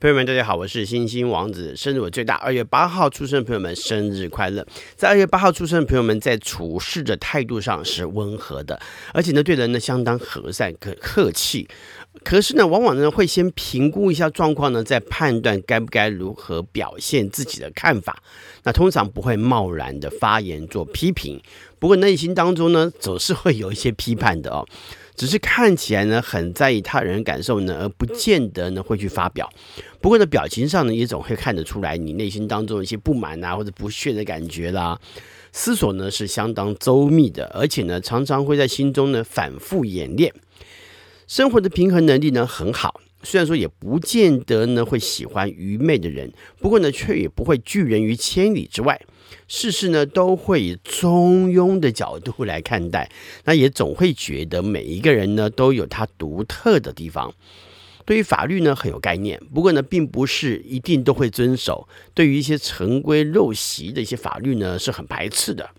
朋友们，大家好，我是星星王子。生日我最大，二月八号出生的朋友们，生日快乐！在二月八号出生的朋友们，在处事的态度上是温和的，而且呢，对人呢相当和善、可客气。可是呢，往往呢会先评估一下状况呢，再判断该不该如何表现自己的看法。那通常不会贸然的发言做批评，不过内心当中呢，总是会有一些批判的哦。只是看起来呢，很在意他人感受呢，而不见得呢会去发表。不过呢，表情上呢也总会看得出来你内心当中一些不满啊，或者不屑的感觉啦。思索呢是相当周密的，而且呢常常会在心中呢反复演练。生活的平衡能力呢很好，虽然说也不见得呢会喜欢愚昧的人，不过呢却也不会拒人于千里之外。事事呢都会以中庸的角度来看待，那也总会觉得每一个人呢都有他独特的地方。对于法律呢很有概念，不过呢并不是一定都会遵守。对于一些陈规陋习的一些法律呢是很排斥的。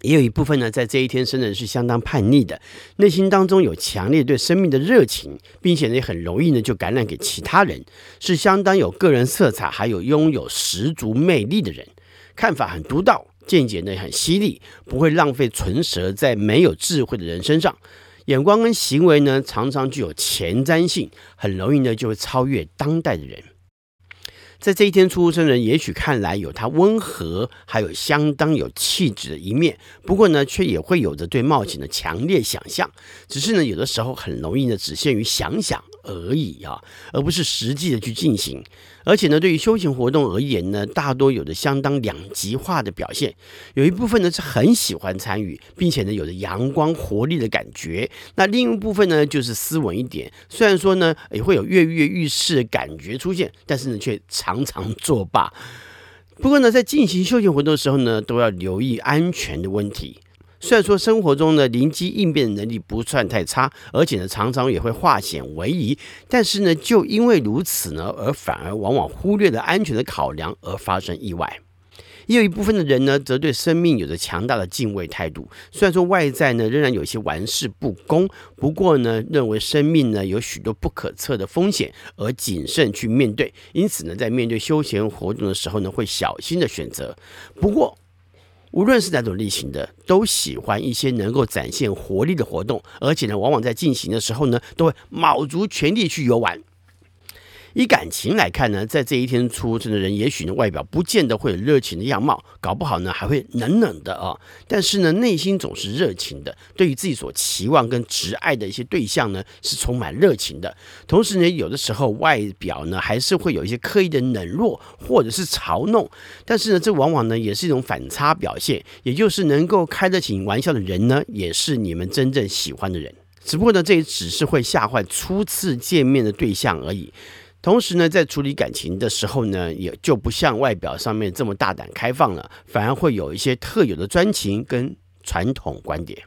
也有一部分呢在这一天生的人是相当叛逆的，内心当中有强烈对生命的热情，并且呢也很容易呢就感染给其他人，是相当有个人色彩，还有拥有十足魅力的人。看法很独到，见解呢很犀利，不会浪费唇舌在没有智慧的人身上。眼光跟行为呢常常具有前瞻性，很容易呢就会超越当代的人。在这一天出生的人，也许看来有他温和，还有相当有气质的一面，不过呢却也会有着对冒险的强烈想象。只是呢有的时候很容易呢只限于想想。而已啊，而不是实际的去进行。而且呢，对于休闲活动而言呢，大多有着相当两极化的表现。有一部分呢是很喜欢参与，并且呢有着阳光活力的感觉。那另一部分呢就是斯文一点，虽然说呢也会有跃跃欲试的感觉出现，但是呢却常常作罢。不过呢，在进行休闲活动的时候呢，都要留意安全的问题。虽然说生活中呢，灵机应变能力不算太差，而且呢，常常也会化险为夷，但是呢，就因为如此呢，而反而往往忽略了安全的考量，而发生意外。也有一部分的人呢，则对生命有着强大的敬畏态度。虽然说外在呢，仍然有些玩世不恭，不过呢，认为生命呢有许多不可测的风险，而谨慎去面对。因此呢，在面对休闲活动的时候呢，会小心的选择。不过，无论是哪种类型的，都喜欢一些能够展现活力的活动，而且呢，往往在进行的时候呢，都会卯足全力去游玩。以感情来看呢，在这一天出生的人，也许呢外表不见得会有热情的样貌，搞不好呢还会冷冷的啊。但是呢，内心总是热情的，对于自己所期望跟挚爱的一些对象呢，是充满热情的。同时呢，有的时候外表呢还是会有一些刻意的冷落或者是嘲弄，但是呢，这往往呢也是一种反差表现，也就是能够开得起玩笑的人呢，也是你们真正喜欢的人。只不过呢，这也只是会吓坏初次见面的对象而已。同时呢，在处理感情的时候呢，也就不像外表上面这么大胆开放了，反而会有一些特有的专情跟传统观点。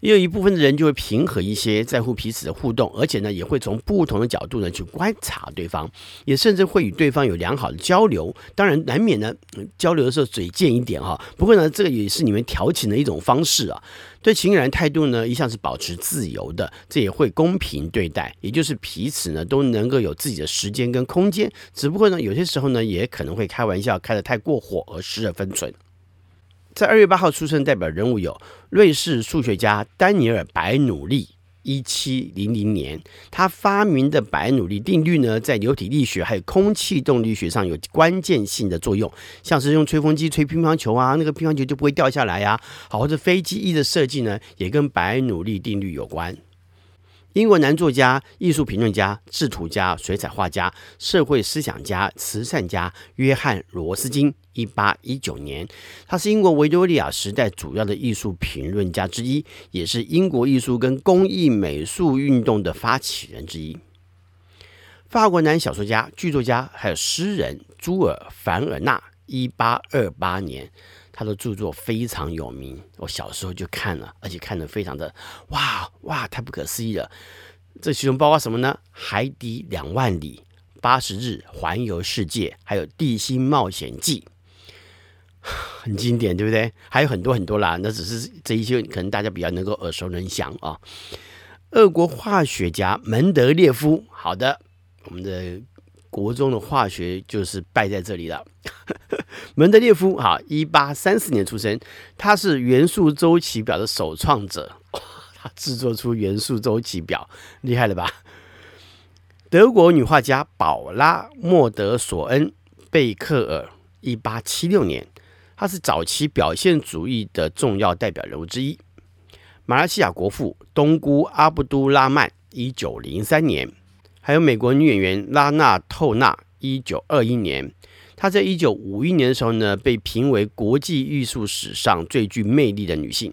也有一部分的人就会平和一些，在乎彼此的互动，而且呢，也会从不同的角度呢去观察对方，也甚至会与对方有良好的交流。当然，难免呢交流的时候嘴贱一点哈。不过呢，这个也是你们调情的一种方式啊。对情人态度呢，一向是保持自由的，这也会公平对待，也就是彼此呢都能够有自己的时间跟空间。只不过呢，有些时候呢，也可能会开玩笑开得太过火，而失了分寸。在二月八号出生代表人物有瑞士数学家丹尼尔·白努利，一七零零年，他发明的白努力定律呢，在流体力学还有空气动力学上有关键性的作用，像是用吹风机吹乒乓球啊，那个乒乓球就不会掉下来呀，好，或者飞机翼的设计呢，也跟白努力定律有关。英国男作家、艺术评论家、制图家、水彩画家、社会思想家、慈善家约翰·罗斯金，一八一九年，他是英国维多利亚时代主要的艺术评论家之一，也是英国艺术跟工艺美术运动的发起人之一。法国男小说家、剧作家还有诗人朱尔·凡尔纳，一八二八年。他的著作非常有名，我小时候就看了，而且看得非常的哇哇，太不可思议了。这其中包括什么呢？海底两万里、八十日环游世界，还有地心冒险记，很经典，对不对？还有很多很多啦，那只是这一些，可能大家比较能够耳熟能详啊。俄国化学家门德列夫，好的，我们的国中的化学就是败在这里了。门德列夫，哈，一八三四年出生，他是元素周期表的首创者，他制作出元素周期表，厉害了吧？德国女画家宝拉·莫德索恩·贝克尔，一八七六年，她是早期表现主义的重要代表人物之一。马来西亚国父东姑阿布都拉曼，一九零三年，还有美国女演员拉娜·透纳，一九二一年。她在一九五一年的时候呢，被评为国际艺术史上最具魅力的女性。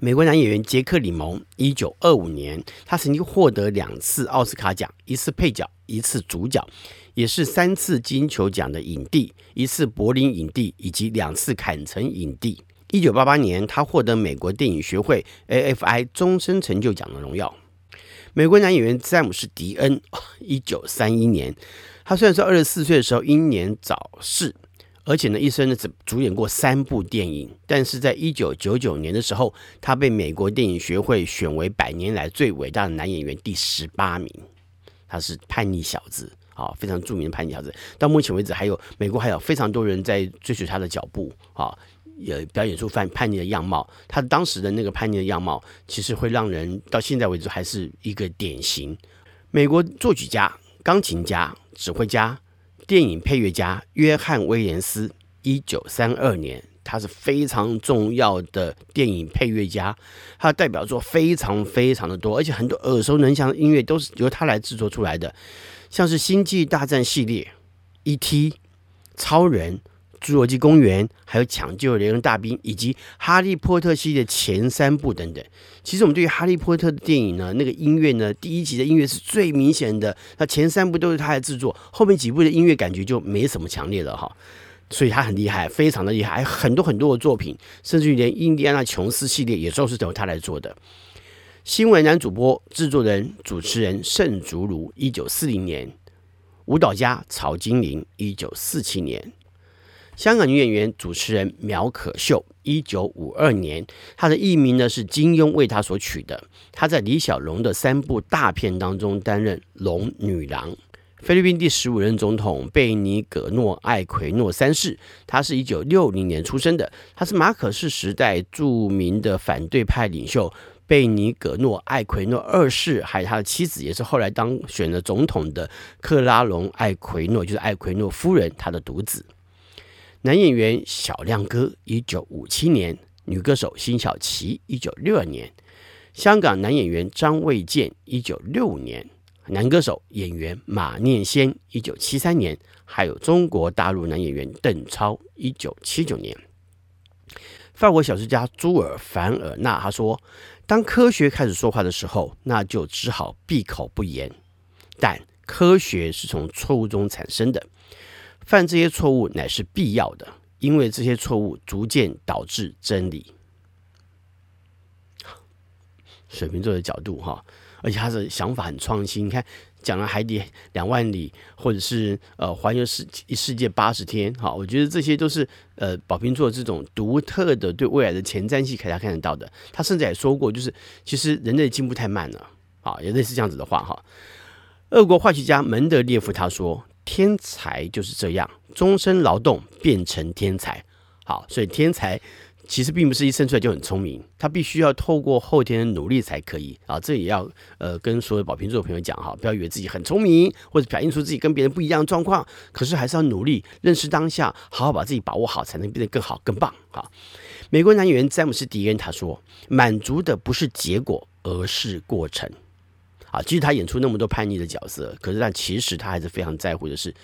美国男演员杰克·里蒙，一九二五年，他曾经获得两次奥斯卡奖，一次配角，一次主角，也是三次金球奖的影帝，一次柏林影帝，以及两次坎城影帝。一九八八年，他获得美国电影学会 AFI 终身成就奖的荣耀。美国男演员詹姆斯·迪恩，一九三一年。他虽然说二十四岁的时候英年早逝，而且呢一生呢只主演过三部电影，但是在一九九九年的时候，他被美国电影学会选为百年来最伟大的男演员第十八名。他是叛逆小子啊，非常著名的叛逆小子。到目前为止，还有美国还有非常多人在追随他的脚步啊，也表演出叛叛逆的样貌。他当时的那个叛逆的样貌，其实会让人到现在为止还是一个典型。美国作曲家、钢琴家。指挥家、电影配乐家约翰·威廉斯，一九三二年，他是非常重要的电影配乐家，他的代表作非常非常的多，而且很多耳熟能详的音乐都是由他来制作出来的，像是《星际大战》系列、E.T.、超人。侏罗纪公园，还有抢救雷恩大兵，以及哈利波特系列前三部等等。其实我们对于哈利波特的电影呢，那个音乐呢，第一集的音乐是最明显的。那前三部都是他来制作，后面几部的音乐感觉就没什么强烈了哈。所以他很厉害，非常的厉害，很多很多的作品，甚至于连印第安纳琼斯系列也都是由他来做的。新闻男主播、制作人、主持人盛竹如，一九四零年；舞蹈家曹金玲，一九四七年。香港女演员、主持人苗可秀，一九五二年，她的艺名呢是金庸为她所取的。她在李小龙的三部大片当中担任龙女郎。菲律宾第十五任总统贝尼葛诺艾奎诺三世，他是一九六零年出生的。他是马可仕时代著名的反对派领袖贝尼葛诺艾奎诺二世，还有他的妻子，也是后来当选了总统的克拉隆艾奎诺，就是艾奎诺夫人，他的独子。男演员小亮哥，一九五七年；女歌手辛晓琪，一九六二年；香港男演员张卫健，一九六五年；男歌手演员马念先，一九七三年；还有中国大陆男演员邓超，一九七九年。法国小说家朱尔·凡尔纳他说：“当科学开始说话的时候，那就只好闭口不言。但科学是从错误中产生的。”犯这些错误乃是必要的，因为这些错误逐渐导致真理。水瓶座的角度哈，而且他的想法很创新。你看，讲了海底两万里，或者是呃环游世世界八十天，哈，我觉得这些都是呃宝瓶座这种独特的对未来的前瞻性，可以他看得到的。他甚至也说过，就是其实人类进步太慢了，啊，也类似这样子的话哈。俄国化学家门德列夫他说。天才就是这样，终身劳动变成天才。好，所以天才其实并不是一生出来就很聪明，他必须要透过后天的努力才可以啊。这也要呃跟所有宝瓶座的朋友讲哈，不要以为自己很聪明，或者表现出自己跟别人不一样的状况，可是还是要努力，认识当下，好好把自己把握好，才能变得更好更棒。好，美国男演员詹姆斯·迪恩他说：“满足的不是结果，而是过程。”啊，即使他演出那么多叛逆的角色，可是但其实他还是非常在乎的是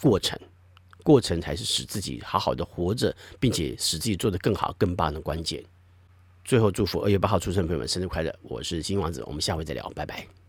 过程，过程才是使自己好好的活着，并且使自己做得更好、更棒的关键。最后祝福二月八号出生的朋友们生日快乐！我是金王子，我们下回再聊，拜拜。